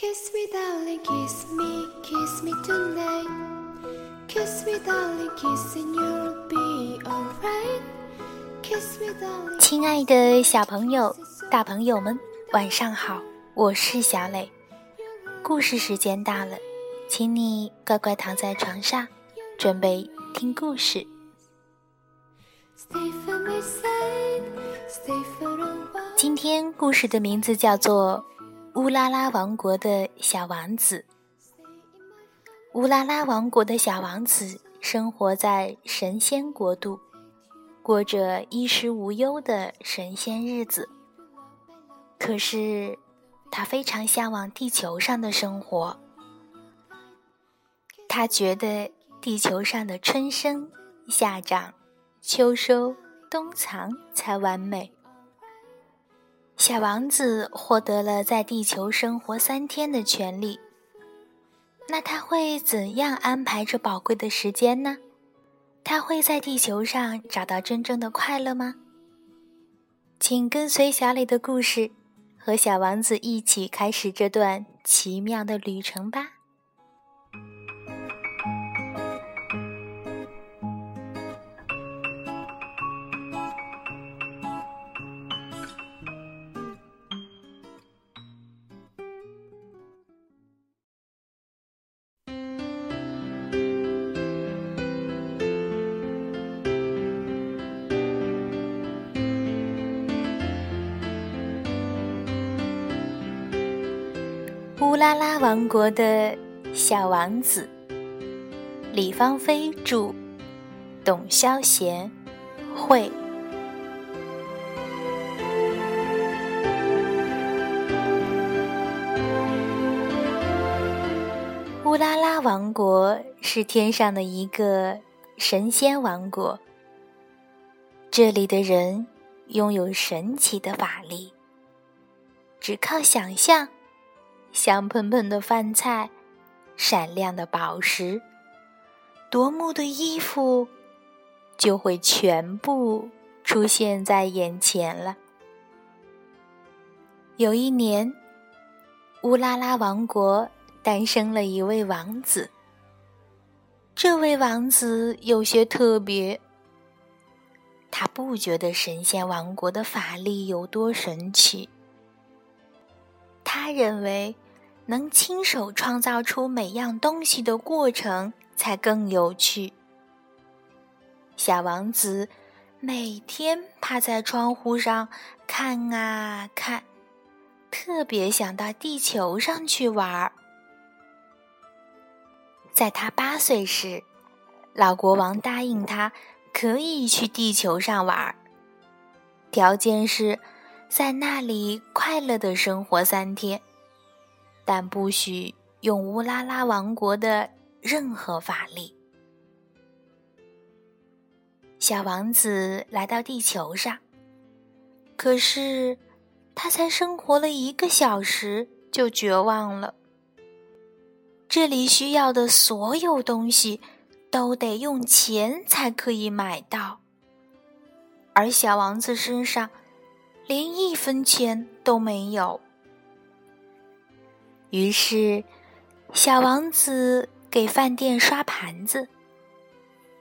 Kiss me, darling, kiss me, kiss me tonight. Kiss me, darling, kiss and you'll be alright. Kiss me, darling. 亲爱的小朋友、大朋友们，晚上好！我是小磊。故事时间到了，请你乖乖躺在床上，准备听故事。Stay for my side, stay for a while. 今天故事的名字叫做《乌拉拉王国的小王子》。乌拉拉王国的小王子生活在神仙国度，过着衣食无忧的神仙日子。可是，他非常向往地球上的生活。他觉得地球上的春生、夏长、秋收、冬藏才完美。小王子获得了在地球生活三天的权利，那他会怎样安排这宝贵的时间呢？他会在地球上找到真正的快乐吗？请跟随小磊的故事，和小王子一起开始这段奇妙的旅程吧。乌拉拉王国的小王子，李芳菲著，董潇贤绘。乌拉拉王国是天上的一个神仙王国，这里的人拥有神奇的法力，只靠想象。香喷喷的饭菜，闪亮的宝石，夺目的衣服，就会全部出现在眼前了。有一年，乌拉拉王国诞生了一位王子。这位王子有些特别，他不觉得神仙王国的法力有多神奇。他认为，能亲手创造出每样东西的过程才更有趣。小王子每天趴在窗户上看啊看，特别想到地球上去玩儿。在他八岁时，老国王答应他可以去地球上玩儿，条件是。在那里快乐的生活三天，但不许用乌拉拉王国的任何法力。小王子来到地球上，可是他才生活了一个小时就绝望了。这里需要的所有东西都得用钱才可以买到，而小王子身上。连一分钱都没有。于是，小王子给饭店刷盘子，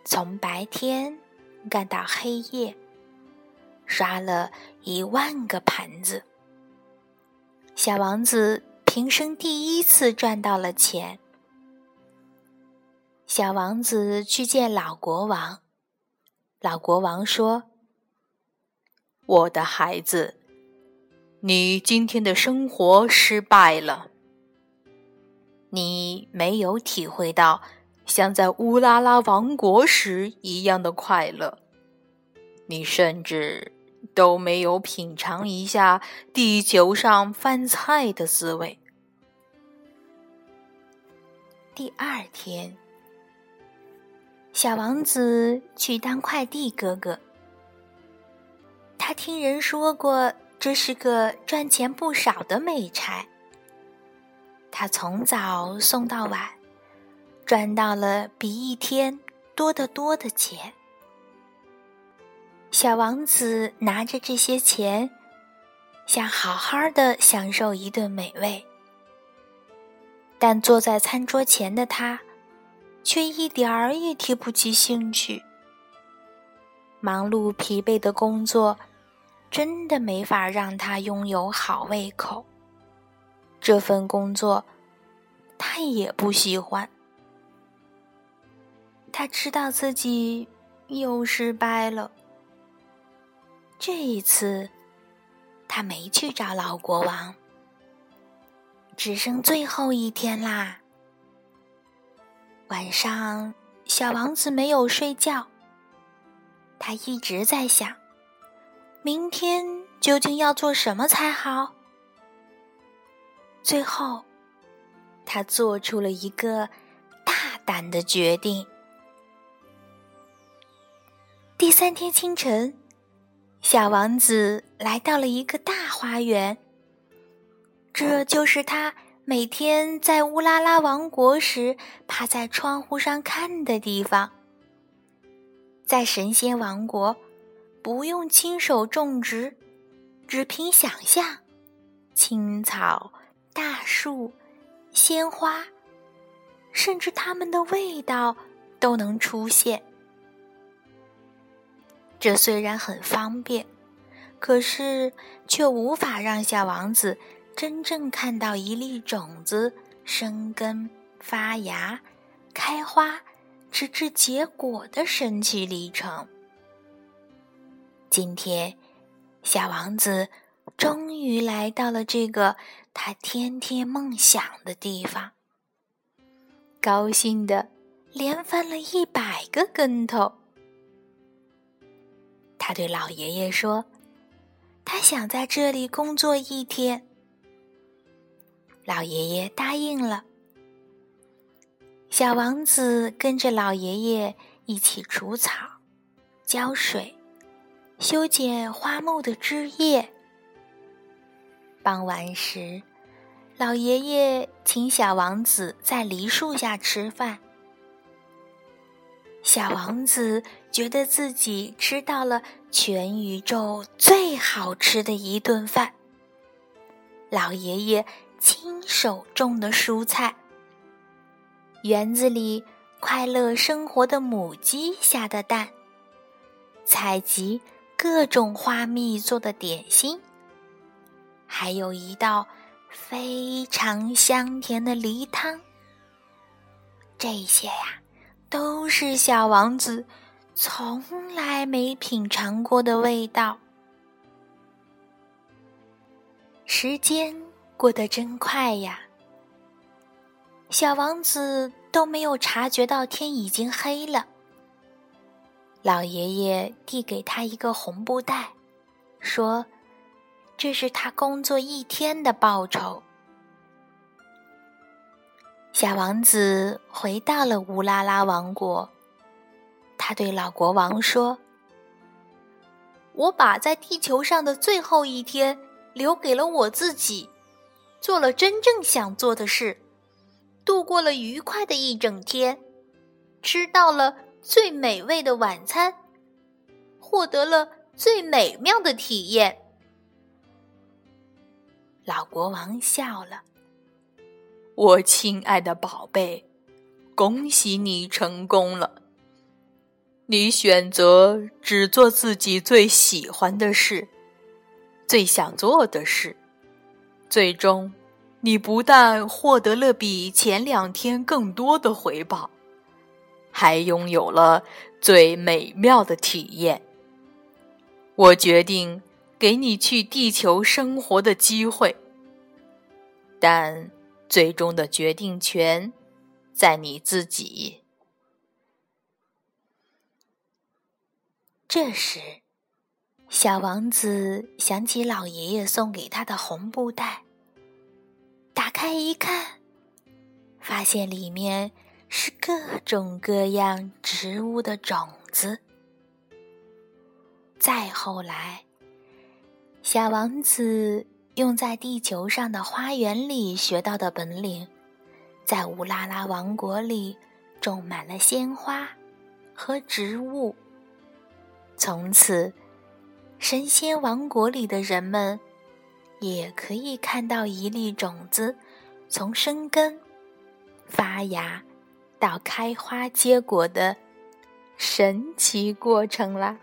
从白天干到黑夜，刷了一万个盘子。小王子平生第一次赚到了钱。小王子去见老国王，老国王说。我的孩子，你今天的生活失败了。你没有体会到像在乌拉拉王国时一样的快乐，你甚至都没有品尝一下地球上饭菜的滋味。第二天，小王子去当快递哥哥。他听人说过，这是个赚钱不少的美差。他从早送到晚，赚到了比一天多得多的钱。小王子拿着这些钱，想好好的享受一顿美味。但坐在餐桌前的他，却一点儿也提不起兴趣。忙碌疲惫的工作，真的没法让他拥有好胃口。这份工作，他也不喜欢。他知道自己又失败了。这一次，他没去找老国王。只剩最后一天啦！晚上，小王子没有睡觉，他一直在想，明天究竟要做什么才好。最后，他做出了一个大胆的决定。第三天清晨，小王子来到了一个大花园。这就是他每天在乌拉拉王国时趴在窗户上看的地方。在神仙王国，不用亲手种植，只凭想象，青草、大树、鲜花，甚至它们的味道都能出现。这虽然很方便，可是却无法让小王子。真正看到一粒种子生根、发芽、开花，直至结果的神奇历程。今天，小王子终于来到了这个他天天梦想的地方，高兴的连翻了一百个跟头。他对老爷爷说：“他想在这里工作一天。”老爷爷答应了。小王子跟着老爷爷一起除草、浇水、修剪花木的枝叶。傍晚时，老爷爷请小王子在梨树下吃饭。小王子觉得自己吃到了全宇宙最好吃的一顿饭。老爷爷。亲手种的蔬菜，园子里快乐生活的母鸡下的蛋，采集各种花蜜做的点心，还有一道非常香甜的梨汤。这些呀，都是小王子从来没品尝过的味道。时间。过得真快呀！小王子都没有察觉到天已经黑了。老爷爷递给他一个红布袋，说：“这是他工作一天的报酬。”小王子回到了乌拉拉王国，他对老国王说：“我把在地球上的最后一天留给了我自己。”做了真正想做的事，度过了愉快的一整天，吃到了最美味的晚餐，获得了最美妙的体验。老国王笑了：“我亲爱的宝贝，恭喜你成功了。你选择只做自己最喜欢的事，最想做的事。”最终，你不但获得了比前两天更多的回报，还拥有了最美妙的体验。我决定给你去地球生活的机会，但最终的决定权在你自己。这时。小王子想起老爷爷送给他的红布袋，打开一看，发现里面是各种各样植物的种子。再后来，小王子用在地球上的花园里学到的本领，在乌拉拉王国里种满了鲜花和植物。从此。神仙王国里的人们，也可以看到一粒种子从生根、发芽到开花结果的神奇过程啦！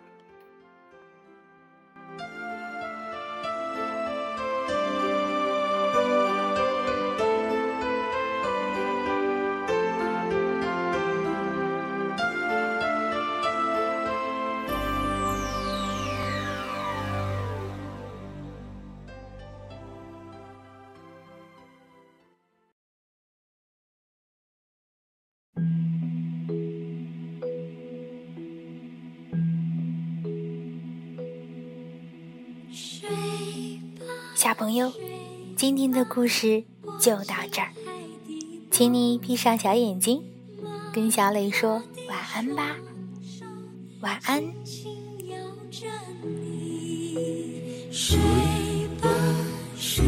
小朋友，今天的故事就到这儿，请你闭上小眼睛，跟小磊说晚安吧，晚安。睡吧，睡